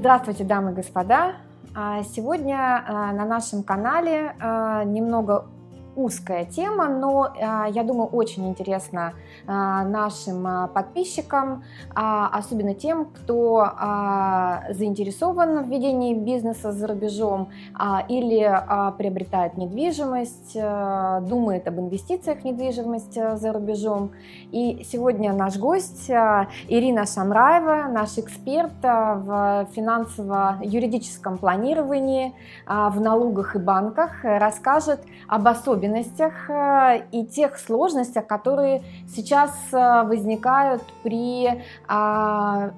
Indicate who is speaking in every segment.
Speaker 1: Здравствуйте, дамы и господа! А, сегодня а, на нашем канале а, немного узкая тема, но я думаю очень интересно нашим подписчикам, особенно тем, кто заинтересован в ведении бизнеса за рубежом или приобретает недвижимость, думает об инвестициях в недвижимость за рубежом. И сегодня наш гость Ирина Шамраева, наш эксперт в финансово-юридическом планировании, в налогах и банках, расскажет об особенностях особенностях э, и тех сложностях, которые сейчас э, возникают при а,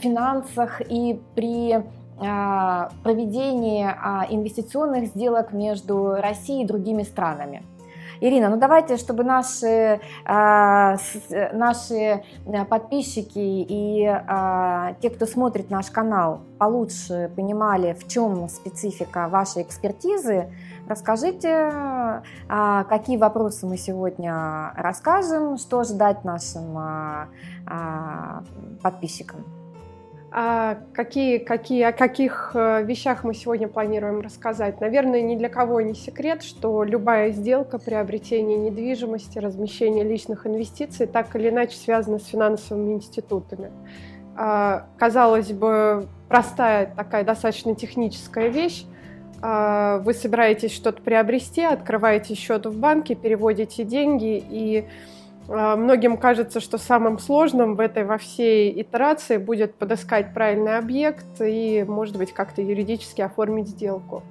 Speaker 1: финансах и при а, проведении а, инвестиционных сделок между Россией и другими странами. Ирина, ну давайте, чтобы наши, наши подписчики и те, кто смотрит наш канал, получше понимали, в чем специфика вашей экспертизы, расскажите, а, какие вопросы мы сегодня расскажем, что ждать нашим подписчикам.
Speaker 2: А какие, какие, о каких э, вещах мы сегодня планируем рассказать? Наверное, ни для кого не секрет, что любая сделка, приобретение недвижимости, размещение личных инвестиций так или иначе связана с финансовыми институтами. А, казалось бы, простая такая достаточно техническая вещь. А, вы собираетесь что-то приобрести, открываете счет в банке, переводите деньги и а, многим кажется, что самым сложным в этой во всей итерации будет подыскать правильный объект и, может быть, как-то юридически оформить сделку.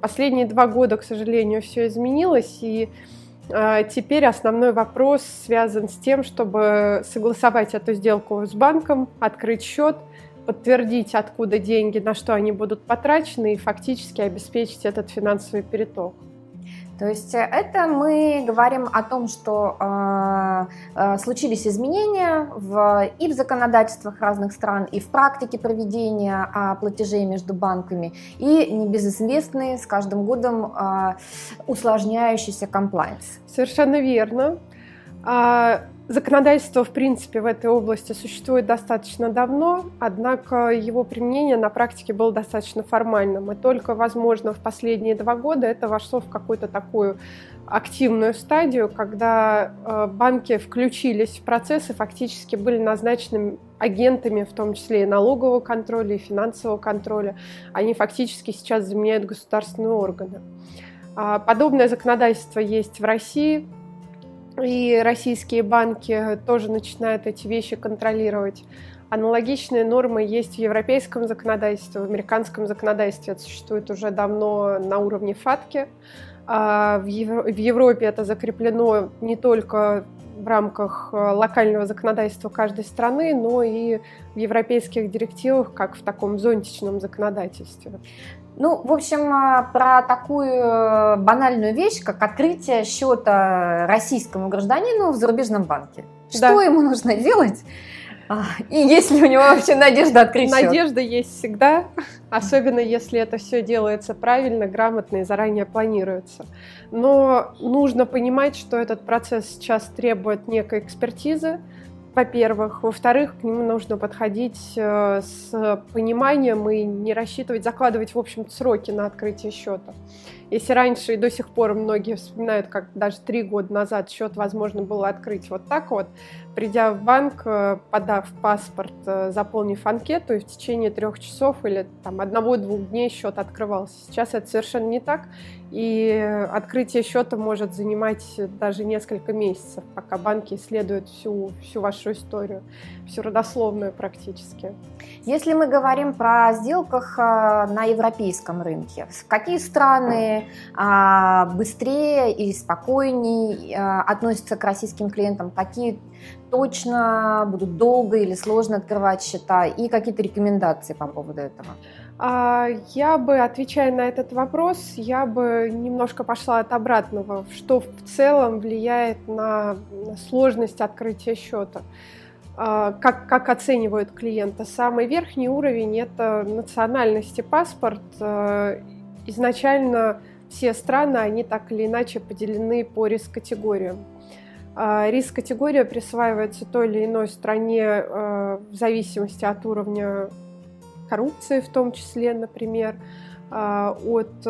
Speaker 2: Последние два года, к сожалению, все изменилось, и а, теперь основной вопрос связан с тем, чтобы согласовать эту сделку с банком, открыть счет, подтвердить, откуда деньги, на что они будут потрачены, и фактически обеспечить этот финансовый переток.
Speaker 1: То есть э, это мы говорим о том, что э, э, случились изменения в, и в законодательствах разных стран, и в практике проведения э, платежей между банками, и небезызвестный с каждым годом э, усложняющийся комплайнс.
Speaker 2: Совершенно верно. А, Законодательство, в принципе, в этой области существует достаточно давно, однако его применение на практике было достаточно формальным. И только, возможно, в последние два года это вошло в какую-то такую активную стадию, когда э, банки включились в процесс и фактически были назначены агентами, в том числе и налогового контроля, и финансового контроля. Они фактически сейчас заменяют государственные органы. А, подобное законодательство есть в России, и российские банки тоже начинают эти вещи контролировать. Аналогичные нормы есть в европейском законодательстве, в американском законодательстве. Это существует уже давно на уровне ФАТКИ. А в Европе это закреплено не только в рамках э, локального законодательства каждой страны, но и в европейских директивах, как в таком зонтичном законодательстве.
Speaker 1: Ну, в общем, а, про такую э, банальную вещь, как открытие счета российскому гражданину в зарубежном банке. Да. Что ему нужно делать? А, и есть ли у него вообще надежда открыть
Speaker 2: счет? Надежда есть всегда, особенно если это все делается правильно, грамотно и заранее планируется. Но нужно понимать, что этот процесс сейчас требует некой экспертизы, во-первых. Во-вторых, к нему нужно подходить э, с пониманием и не рассчитывать, закладывать, в общем сроки на открытие счета. Если раньше и до сих пор многие вспоминают, как даже три года назад счет возможно было открыть вот так вот, придя в банк, э, подав паспорт, э, заполнив анкету, и в течение трех часов или там одного-двух дней счет открывался. Сейчас это совершенно не так, и открытие счета может занимать даже несколько месяцев, пока банки исследуют всю, всю вашу историю, всю родословную практически.
Speaker 1: Если мы говорим про сделках э, на европейском рынке, какие страны а, быстрее и спокойнее относятся к российским клиентам, какие точно будут долго или сложно открывать счета и какие-то рекомендации по поводу этого?
Speaker 2: А, я бы, отвечая на этот вопрос, я бы немножко пошла от обратного, что в целом влияет на сложность открытия счета. А, как, как оценивают клиента? Самый верхний уровень – это национальность и паспорт. А, изначально все страны, они так или иначе поделены по риск-категориям. А, риск-категория присваивается той или иной стране в зависимости от уровня коррупции в том числе, например, от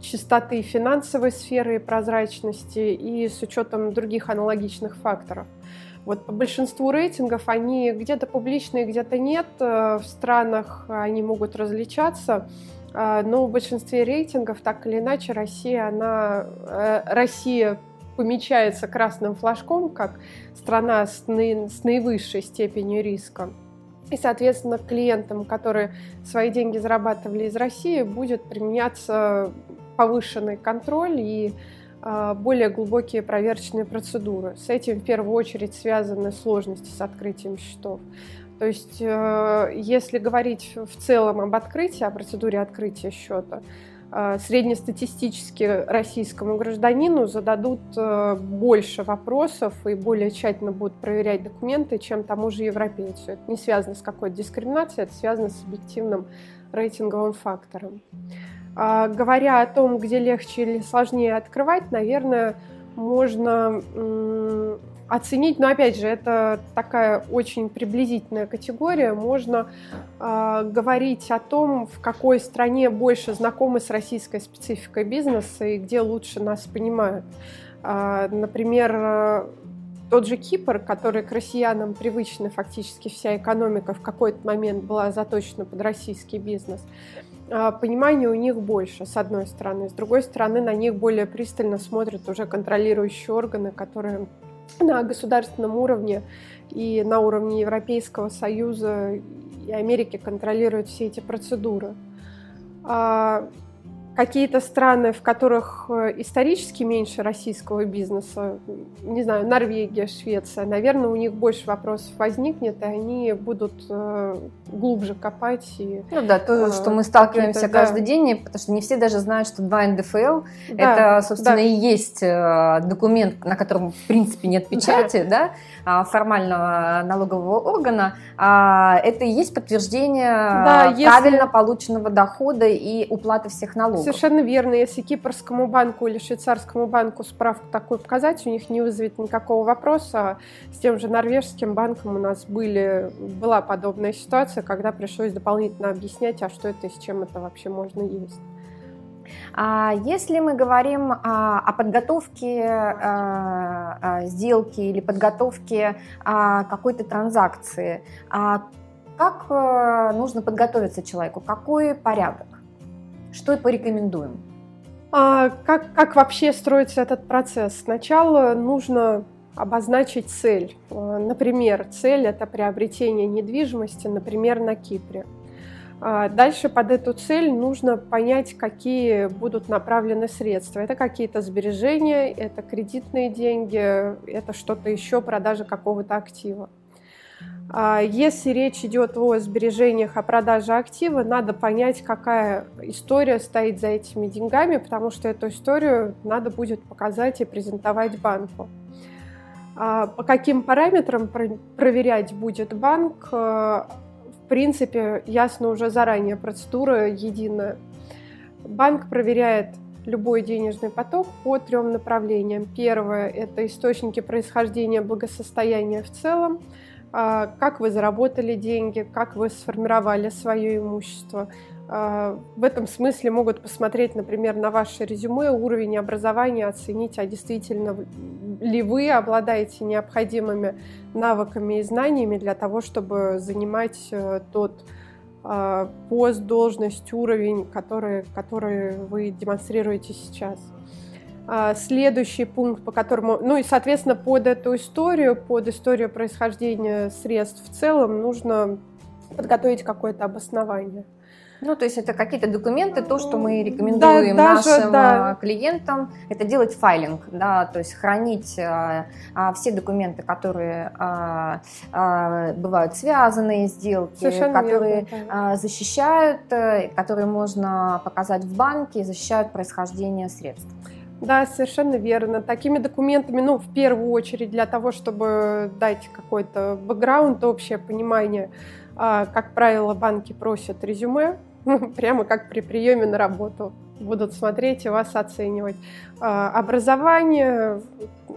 Speaker 2: чистоты финансовой сферы и прозрачности и с учетом других аналогичных факторов. Вот по большинству рейтингов они где-то публичные, где-то нет. В странах они могут различаться. Но в большинстве рейтингов так или иначе Россия, она, Россия помечается красным флажком как страна с, наи, с наивысшей степенью риска. И, соответственно, клиентам, которые свои деньги зарабатывали из России, будет применяться повышенный контроль и более глубокие проверочные процедуры. С этим в первую очередь связаны сложности с открытием счетов. То есть, э, если говорить в целом об открытии, о процедуре открытия счета, Э, среднестатистически российскому гражданину зададут э, больше вопросов и более тщательно будут проверять документы, чем тому же европейцу. Это не связано с какой-то дискриминацией, это связано с объективным рейтинговым фактором. А, говоря о том, где легче или сложнее открывать, наверное, можно оценить, но опять же, это такая очень приблизительная категория. Можно э, говорить о том, в какой стране больше знакомы с российской спецификой бизнеса и где лучше нас понимают. Э, например, тот же Кипр, который к россиянам привычны, фактически вся экономика в какой-то момент была заточена под российский бизнес. Понимания у них больше, с одной стороны. С другой стороны, на них более пристально смотрят уже контролирующие органы, которые на государственном уровне и на уровне Европейского Союза и Америки контролируют все эти процедуры. А какие-то страны, в которых э, исторически меньше российского бизнеса, не знаю, Норвегия, Швеция, наверное, у них больше вопросов возникнет, и они будут э, глубже копать. И,
Speaker 1: ну да, то, э, что мы сталкиваемся каждый да. день, потому что не все даже знают, что 2 НДФЛ да, это, собственно, да. и есть документ, на котором, в принципе, нет печати, да, да а, формального налогового органа, а, это и есть подтверждение да, правильно если... полученного дохода и уплаты всех налогов.
Speaker 2: Совершенно верно. Если кипрскому банку или швейцарскому банку справку такую показать, у них не вызовет никакого вопроса. С тем же норвежским банком у нас были, была подобная ситуация, когда пришлось дополнительно объяснять, а что это и с чем это вообще можно есть.
Speaker 1: А если мы говорим о подготовке а, а, сделки или подготовке какой-то транзакции, как э, нужно подготовиться человеку? Какой порядок? Что порекомендуем?
Speaker 2: А, как, как вообще строится этот процесс? Сначала нужно обозначить цель. Э, например, цель – это приобретение недвижимости, например, на Кипре. А дальше под эту цель нужно понять, какие будут направлены средства. Это какие-то сбережения, это кредитные деньги, это что-то еще, продажа какого-то актива. А если речь идет о сбережениях, о продаже актива, надо понять, какая история стоит за этими деньгами, потому что эту историю надо будет показать и презентовать банку. А по каким параметрам проверять будет банк, э, в принципе, ясно уже заранее, процедура единая. Банк проверяет любой денежный поток по трем направлениям. Первое – это источники происхождения благосостояния в целом – как вы заработали деньги, как вы сформировали свое имущество. А, в этом смысле могут посмотреть, например, на ваше резюме, уровень образования, оценить, а действительно ли вы обладаете необходимыми навыками и знаниями для того, чтобы занимать э, тот а, пост, должность, уровень, который, который вы демонстрируете сейчас. А, следующий пункт, по которому, ну и, соответственно, под эту историю, под историю происхождения средств в целом нужно подготовить какое-то обоснование.
Speaker 1: Ну, то есть это какие-то документы, то, что мы рекомендуем да, даже, нашим да. А, клиентам, это делать файлинг, да, то есть хранить а, а, все документы, которые а, а, бывают связанные сделки, Совершенно которые верно, да. а, защищают, э, которые можно показать в банке, защищают происхождение средств.
Speaker 2: Да, совершенно верно. Такими документами, ну, в первую очередь для того, чтобы дать какой-то бэкграунд, общее понимание, а, как правило, банки просят резюме, прямо как при приеме на работу. Будут смотреть и вас оценивать. А, образование,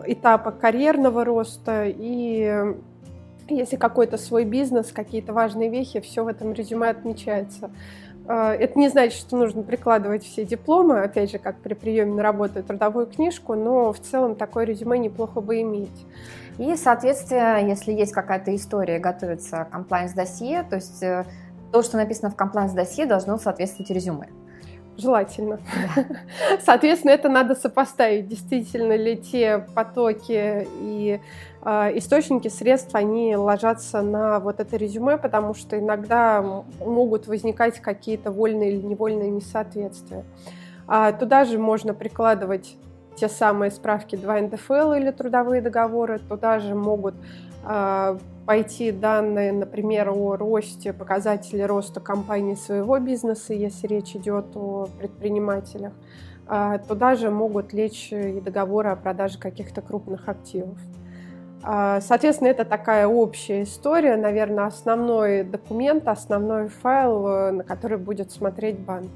Speaker 2: этапы карьерного роста и если какой-то свой бизнес, какие-то важные вехи, все в этом резюме отмечается. А, это не значит, что нужно прикладывать все дипломы, опять же, как при приеме на работу и трудовую книжку, но в целом такое резюме неплохо бы иметь.
Speaker 1: И, соответственно, если есть какая-то история, готовится комплайнс-досье, то есть э, то, что написано в комплайнс-досье, должно соответствовать резюме.
Speaker 2: Желательно. Да. Соответственно, это надо сопоставить, действительно ли те потоки и э, источники средств, они ложатся на вот это резюме, потому что иногда могут возникать какие-то вольные или невольные несоответствия. А туда же можно прикладывать те самые справки 2 НДФЛ или трудовые договоры, туда же могут э, пойти данные, например, о росте, показателей роста компании своего бизнеса, если речь идет о предпринимателях. А, туда же могут лечь и договоры о продаже каких-то крупных активов. А, соответственно, это такая общая история, наверное, основной документ, основной файл, э, на который будет смотреть банк.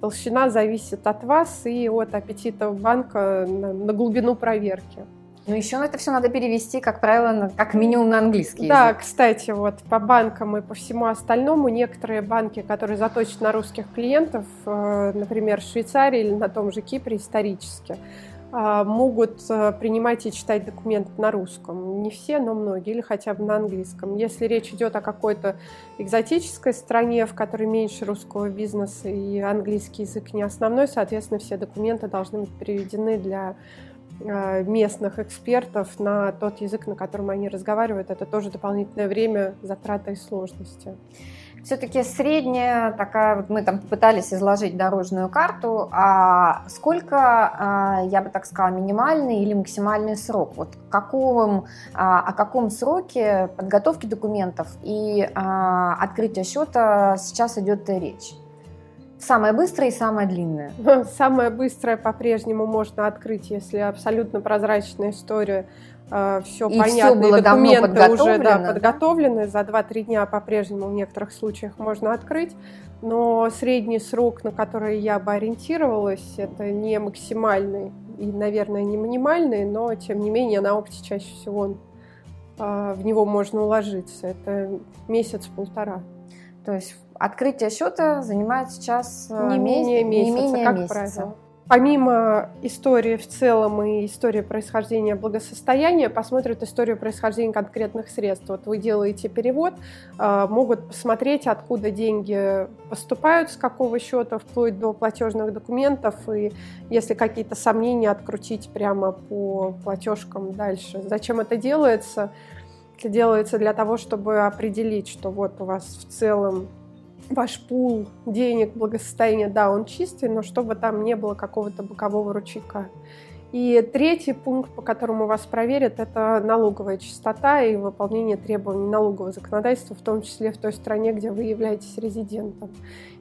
Speaker 2: Толщина зависит от вас и от аппетита банка на глубину проверки.
Speaker 1: Ну, еще это все надо перевести, как правило, как минимум на английский
Speaker 2: Да, язык. кстати, вот по банкам и по всему остальному некоторые банки, которые заточены на русских клиентов, э, например, в Швейцарии или на том же Кипре исторически, э, могут э, принимать и читать документы на русском. Не все, но многие, или хотя бы на английском. Если речь идет о какой-то экзотической стране, в которой меньше русского бизнеса и английский язык не основной, соответственно, все документы должны быть переведены для местных экспертов на тот язык, на котором они разговаривают. Это тоже дополнительное время, затраты и сложности.
Speaker 1: Все-таки средняя такая, вот мы там пытались изложить дорожную карту, а сколько, а, я бы так сказала, минимальный или максимальный срок? Вот каковым, а, о каком сроке подготовки документов и а, открытия счета сейчас идет речь? Самое быстрое и самое длинное.
Speaker 2: Самое быстрое по-прежнему можно открыть, если абсолютно прозрачная история. Э, все и понятно, все было и документы уже да, подготовлены. За 2-3 дня по-прежнему в некоторых случаях можно открыть. Но средний срок, на который я бы ориентировалась, это не максимальный и, наверное, не минимальный, но, тем не менее, на опыте чаще всего э, в него можно уложиться. Это месяц-полтора.
Speaker 1: То есть Открытие счета занимает сейчас
Speaker 2: э, не менее месяца, не менее как месяца. правило. Помимо истории в целом и истории происхождения благосостояния, посмотрят историю происхождения конкретных средств. Вот вы делаете перевод, э, могут посмотреть, откуда деньги поступают, с какого счета, вплоть до платежных документов, и если какие-то сомнения, открутить прямо по платежкам дальше. Зачем это делается? Делается для того, чтобы определить, что вот у вас в целом ваш пул денег, благосостояния, да, он чистый, но чтобы там не было какого-то бокового ручейка. И третий пункт, по которому вас проверят, это налоговая чистота и выполнение требований налогового законодательства, в том числе в той стране, где вы являетесь резидентом.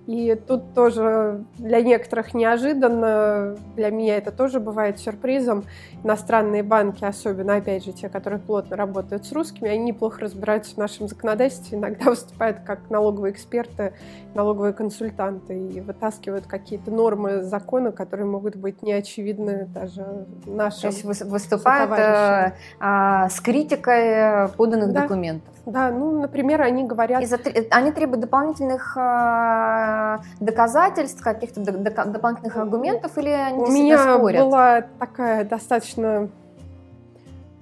Speaker 2: И тут тоже для некоторых неожиданно, для меня это тоже бывает сюрпризом. Иностранные банки, особенно, опять же, те, которые плотно работают с русскими, они неплохо разбираются в нашем законодательстве, иногда выступают как налоговые эксперты, налоговые консультанты и вытаскивают какие-то нормы закона, которые могут быть неочевидны даже нашим
Speaker 1: То есть выступают э, а, с критикой поданных
Speaker 2: да.
Speaker 1: документов.
Speaker 2: Да, ну, например, они говорят...
Speaker 1: Из-за, они требуют дополнительных э, доказательств, каких-то до, до, дополнительных аргументов, или они
Speaker 2: У меня спорят? была такая достаточно,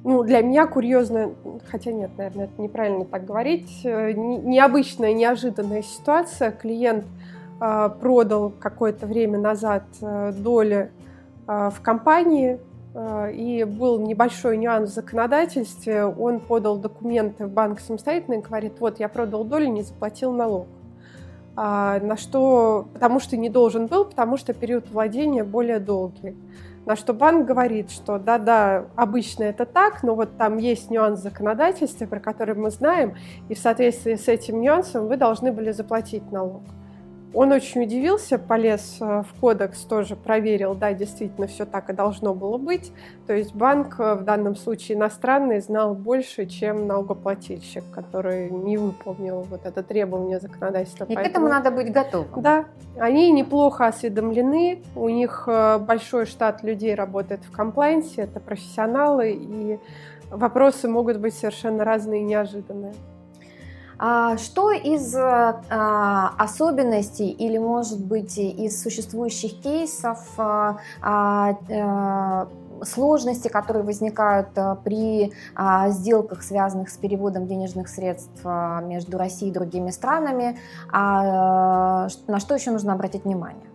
Speaker 2: ну, для меня курьезная, хотя нет, наверное, это неправильно так говорить, э, необычная, неожиданная ситуация. Клиент э, продал какое-то время назад доли э, в компании, и был небольшой нюанс в законодательстве. Он подал документы в банк самостоятельно и говорит, вот я продал долю, не заплатил налог. А, на что, потому что не должен был, потому что период владения более долгий. На что банк говорит, что да-да, обычно это так, но вот там есть нюанс законодательства, про который мы знаем, и в соответствии с этим нюансом вы должны были заплатить налог. Он очень удивился, полез э, в кодекс, тоже проверил, да, действительно все так и должно было быть. То есть банк э, в данном случае иностранный знал больше, чем налогоплательщик, который не выполнил вот это требование законодательства.
Speaker 1: И Поэтому... к этому надо быть готовым.
Speaker 2: Да, они неплохо осведомлены, у них э, большой штат людей работает в комплайнсе, это профессионалы, и вопросы могут быть совершенно разные и неожиданные.
Speaker 1: А что из а, особенностей или, может быть, из существующих кейсов а, а, сложности, которые возникают при сделках, связанных с переводом денежных средств между Россией и другими странами, на что еще нужно обратить внимание?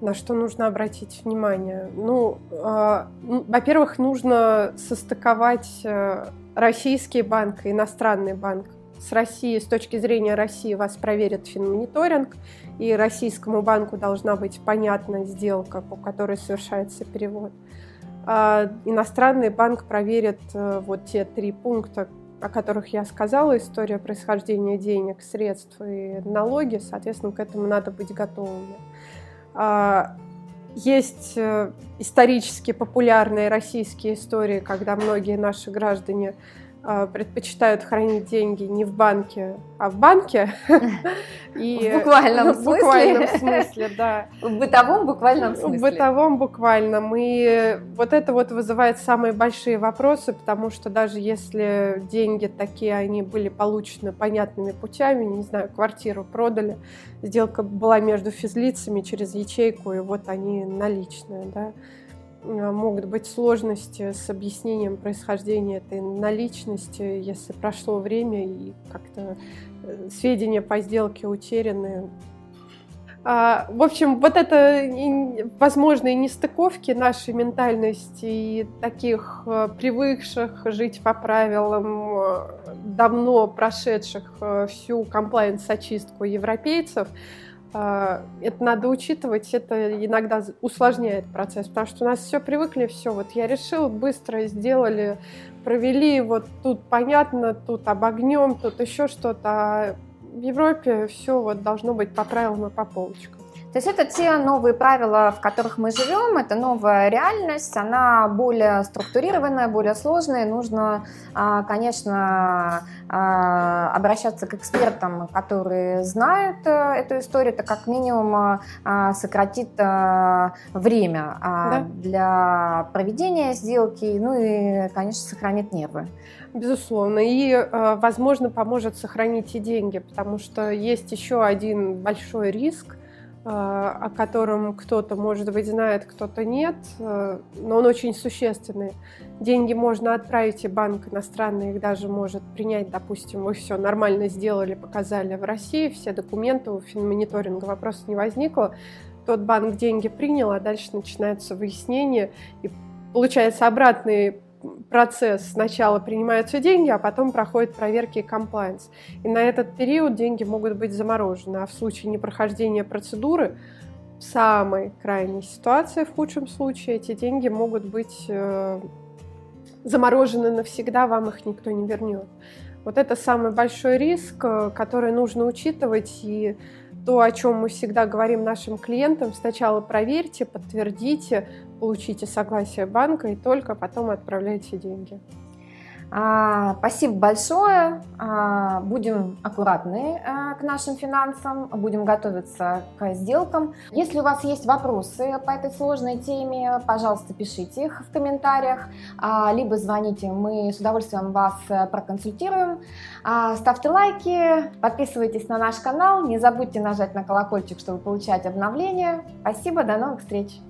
Speaker 2: На что нужно обратить внимание? Ну, э, во-первых, нужно состыковать э, российский банк и иностранный банк с Россией, с точки зрения России вас проверит финмониторинг, и российскому банку должна быть понятна сделка, по которой совершается перевод. А иностранный банк проверит э, вот те три пункта, о которых я сказала, история происхождения денег, средств и налоги, соответственно, к этому надо быть готовыми. А, есть э, исторически популярные российские истории, когда многие наши граждане предпочитают хранить деньги не в банке, а в банке.
Speaker 1: И в буквальном смысле. В буквальном
Speaker 2: смысле, да.
Speaker 1: В бытовом буквальном смысле.
Speaker 2: В бытовом буквальном. И вот это вот вызывает самые большие вопросы, потому что даже если деньги такие, они были получены понятными путями, не знаю, квартиру продали, сделка была между физлицами через ячейку, и вот они наличные, да, могут быть сложности с объяснением происхождения этой наличности, если прошло время и как-то э, сведения по сделке утеряны. А, в общем, вот это возможные нестыковки нашей ментальности и таких э, привыкших жить по правилам, давно прошедших всю комплайенс-очистку европейцев – это надо учитывать, это иногда усложняет процесс, потому что у нас все привыкли, все, вот я решил, быстро сделали, провели, вот тут понятно, тут обогнем, тут еще что-то, а в Европе все вот должно быть по правилам и по полочкам.
Speaker 1: То есть это те новые правила, в которых мы живем, это новая реальность, она более структурированная, более сложная. Нужно, а, конечно, а, обращаться к экспертам, которые знают э, эту историю. Это как минимум а, сократит время да. для проведения сделки, ну и, конечно, сохранит нервы.
Speaker 2: Безусловно. И, возможно, поможет сохранить и деньги, потому что есть еще один большой риск – о котором кто-то, может быть, знает, кто-то нет, э, но он очень существенный. Деньги можно отправить, и банк иностранный их даже может принять. Допустим, вы все нормально сделали, показали в России, все документы у финмониторинга, вопроса не возникло. Тот банк деньги принял, а дальше начинается выяснение, и получается обратный процесс. Сначала принимаются деньги, а потом проходят проверки и комплайнс. И на этот период деньги могут быть заморожены. А в случае непрохождения процедуры, в самой крайней ситуации, в худшем случае, эти деньги могут быть э, заморожены навсегда, вам их никто не вернет. Вот это самый большой риск, э, который нужно учитывать. И то, о чем мы всегда говорим нашим клиентам, сначала проверьте, подтвердите, получите согласие банка и только потом отправляйте деньги.
Speaker 1: А, спасибо большое. А, будем аккуратны а, к нашим финансам, будем готовиться к сделкам. Если у вас есть вопросы по этой сложной теме, пожалуйста, пишите их в комментариях, либо звоните, мы с удовольствием вас проконсультируем. Ставьте лайки, подписывайтесь на наш канал, не забудьте нажать на колокольчик, чтобы получать обновления. Спасибо, до новых встреч!